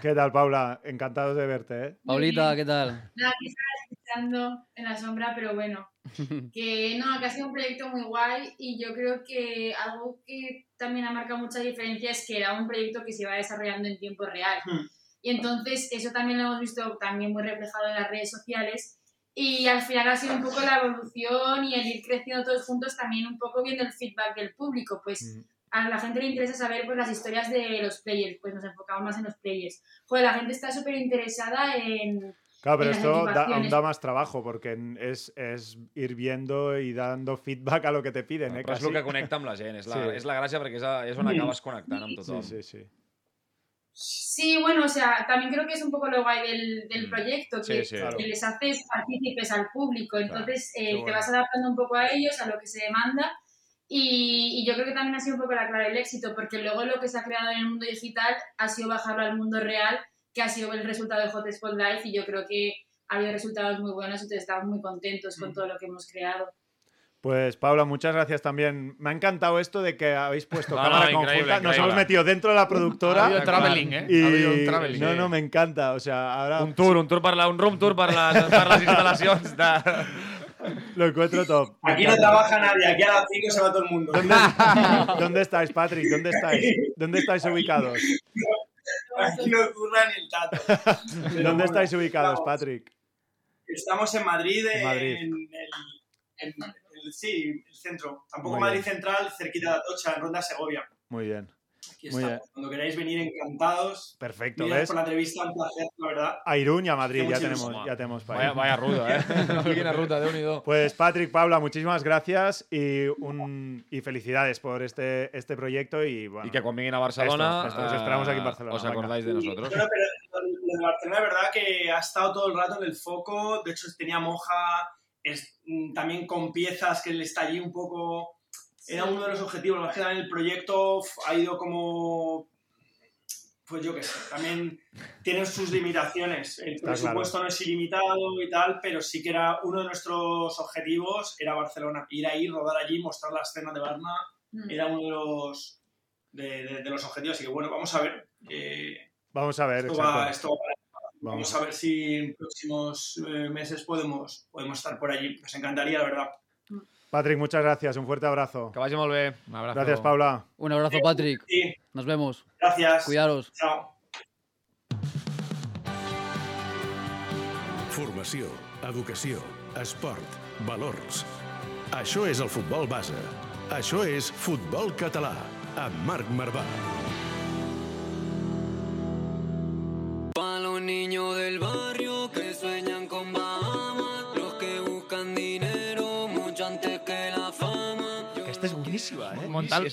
¿Qué tal, Paula? Encantados de verte, ¿eh? Paulita, ¿qué tal? Nada. ¿Qué estando en la sombra, pero bueno, que no, que ha sido un proyecto muy guay y yo creo que algo que también ha marcado mucha diferencia es que era un proyecto que se iba desarrollando en tiempo real. Hmm. Y entonces eso también lo hemos visto también muy reflejado en las redes sociales y al final ha sido un poco la evolución y el ir creciendo todos juntos también un poco viendo el feedback del público, pues a la gente le interesa saber pues, las historias de los players, pues nos enfocamos más en los players. Joder, la gente está súper interesada en... Claro, pero esto da, aún da más trabajo porque es, es ir viendo y dando feedback a lo que te piden. Eh, Però és quasi. el que connecta amb la gent, és la, Sí. és la gràcia perquè és, a, és on Mm. acabes connectant amb tothom. Sí, sí, sí. Sí, bueno, o sea, también creo que es un poco lo guay del, del proyecto, Mm. Sí, que, sí. que Claro. les haces partícipes al público, entonces qué eh, te bueno. vas adaptando un poco a ellos, a lo que se demanda, y, y yo creo que también ha sido un poco la clave del éxito, porque luego lo que se ha creado en el mundo digital ha sido bajarlo al mundo real, que ha sido el resultado de Hotspot Live, y yo creo que ha habido resultados muy buenos, entonces estamos muy contentos Mm. con todo lo que hemos creado. Pues Paula, muchas gracias también. Me ha encantado esto de que habéis puesto No, cámara no, increíble, conjunta. Nos hemos metido dentro de la productora. Ha habido travelling, ¿eh? Y... Ha habido un travelling. No, no, me encanta. O sea, ahora Un tour, un tour per la, un room tour les instal·lacions de... lo encuentro top. Aquí no trabaja nadie, aquí a las 5 se va todo el mundo. ¿Dónde, ¿Dónde estáis, Patrick? ¿Dónde estáis? ¿Dónde estáis ubicados? Aquí no ni el tato. ¿Dónde estáis ubicados, Patrick? Estamos en Madrid, En Madrid. en el, en el- sí, el centro. Tampoco Muy Madrid bien. Central, cerquita de Atocha, en Ronda Segovia. Muy bien. Aquí estamos. Cuando queráis venir, encantados. Perfecto, Gracias por la entrevista, un placer, la verdad. A Irún y a Madrid, ya tenemos, ya tenemos para Vaya, ir. vaya ruta, eh? Quina ruta, Déu-n'hi-do. Pues Patrick, Paula, muchísimas gracias y, un, y felicidades por este, este proyecto y bueno. Y que a Barcelona, Esto, esto, os esperamos aquí en eh, Barcelona. os acordáis de nosotros. Bueno, pero lo de Barcelona, es verdad que ha estado todo el rato en el foco. De hecho, tenía Moja es, mm, también con piezas que él está allí un poco. Era uno de los objetivos. Más que nada en el proyecto ha ido como. Pues yo qué sé, también tienen sus limitaciones. El Está presupuesto claro. no es ilimitado y tal, pero sí que era uno de nuestros objetivos, era Barcelona. Ir ahí, rodar allí, mostrar la escena de Barna, Mm. era uno de los, de, de- de los objetivos. Así que bueno, vamos a ver. eh, Vamos a ver, esto va, esto va para- Vamos. Vamos a ver si en próximos eh, meses podemos, podemos estar por allí. Nos encantaría, la verdad. Patrick, muchas gracias. Un fuerte abrazo. Que vagi molt bé. Un abrazo. Gracias, Paula. Un abrazo, Patrick. Sí. Nos vemos. Gracias. Cuidaros. Chao. Formació, educació, esport, valors. Això és el futbol base. Això és Futbol Català, amb Marc Marvà. Pa' los niños del barrio que sueñan con buenísima, ¿eh? Montal,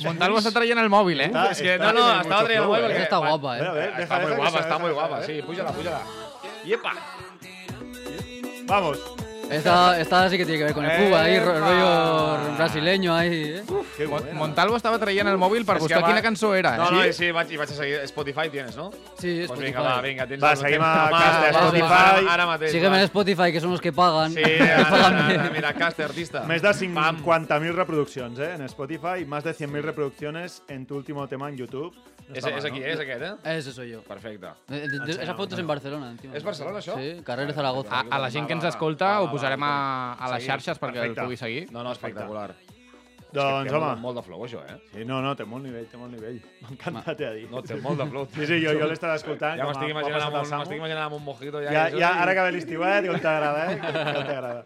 el móvil, ¿eh? Está, el móvil está guapa, ¿eh? Está, muy guapa, está muy guapa, sí. Púyala, púyala. ¡Yepa! Vamos. Esta, esta sí que tiene que ver con el fútbol, ahí, ro- rollo brasileño, ahí. ¿eh? Montalvo estava traient el mòbil per buscar quina cançó era. eh? No, no, sí, vaig, i vaig a seguir. Spotify tienes, no? Sí, Pues Spotify. vinga, va, vinga. Tens Va, seguim a va, Caster, va, Spotify. Ara, ara mateix. Sígueme va. en Spotify, que son los que pagan. Sí, ara, ara, mira, Caster, artista. Més de 50.000 reproduccions, eh, en Spotify, más de 100.000 reproducciones en tu último tema en YouTube. És, és aquí, és aquest, eh? Ese soy yo. Perfecte. Eh, de- de- esa foto es en Barcelona, encima. ¿Es Barcelona, això? Sí, carrer de Zaragoza. A, a la gent que ens escolta ho posarem a, a les xarxes perquè Perfecte. el pugui seguir. No, no, espectacular. Doncs, Té home. molt, molt de flow, això, eh? Sí, no, no, té molt nivell, té molt nivell. M'encanta, t'he de dir. No, té molt de flow. Sí, sí, jo, jo l'he estat escoltant. Ja com m'estic com imaginant, passat amb el un, Samu. m'estic imaginant amb un mojito ja. Ja, i ja, ara que ve l'estiu, digo, t'agrada, eh? Que t'agrada.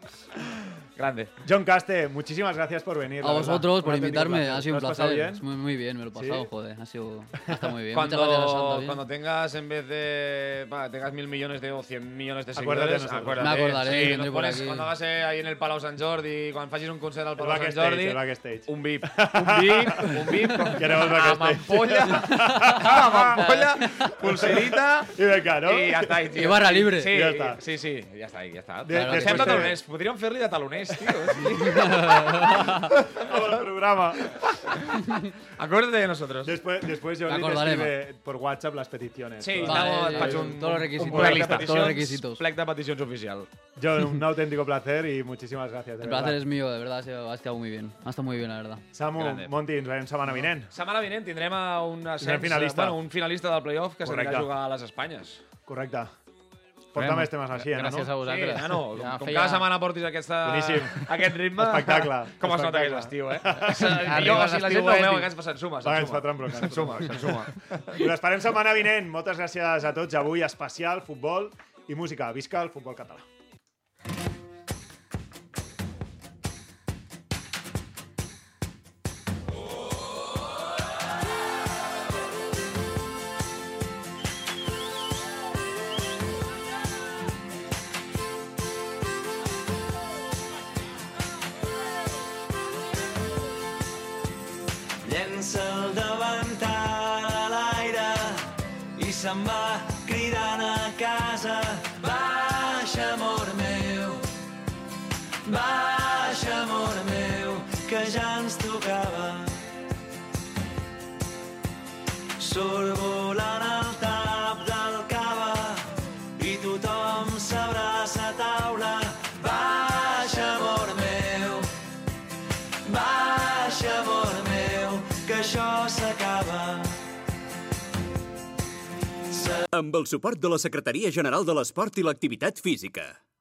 Grande. John Caste, muchísimas gracias por venir. A vosotros por invitarme, ha sido un ¿Lo has pasado placer. Muy, muy bien, me lo he pasado, ¿Sí? joder. Ha sido. Está muy bien. Cuando, gracias, Santa, bien. cuando tengas, en vez de. tengas mil millones de o cien millones de seguidores, acuérdate. Me acordaré, Sí, nos pones, cuando hagas eh, ahí en el Palau Sant Jordi, cuando facis un concert al El Palau Sant backstage, Jordi, un VIP. Un VIP, un VIP, Queremos backstage. ampolla, pulserita, I venga, no? i ja està. I barra libre. Sí, Ja està. sí, sí, ja està, ja està. De- Sembla podríem fer-li tio. Como el programa. Acuérdate de nosotros. Después, después te acordaré, escribe por WhatsApp las peticiones. Sí. Vale, faig un, todos los un requisitos. plec de Todos los peticions, requisitos. plec de peticions oficial. John, un auténtico placer y muchísimas gracias. de El placer verdad. es mío, de verdad. Sido- ha estado muy bien. Ha estado muy bien, la verdad. Samu, Grande. Monti, ens veiem setmana vinent. Setmana vinent tindrem a un ascens, finalista. Bueno, un finalista del playoff que s'anirà a jugar a les Espanyes. Correcte. Porta més temes així, eh? Gràcies a vosaltres. Sí, nano, Ja com feia- cada setmana portis aquesta, Boníssim. aquest ritme... Espectacle. Com es nota que és l'estiu, eh? Jo, si la gent no ho veu, que ens se'n suma, Va, ens fotran bronca. Se'n suma, se'n suma. Us esperem setmana vinent. Moltes gràcies a tots. Avui especial, futbol i música. Visca el futbol català. Surt volant el tap del cava i tothom s'abraça a taula. Baixa, amor meu, baixa, amor meu, que això s'acaba. Amb el suport de la Secretaria General de l'Esport i l'Activitat Física.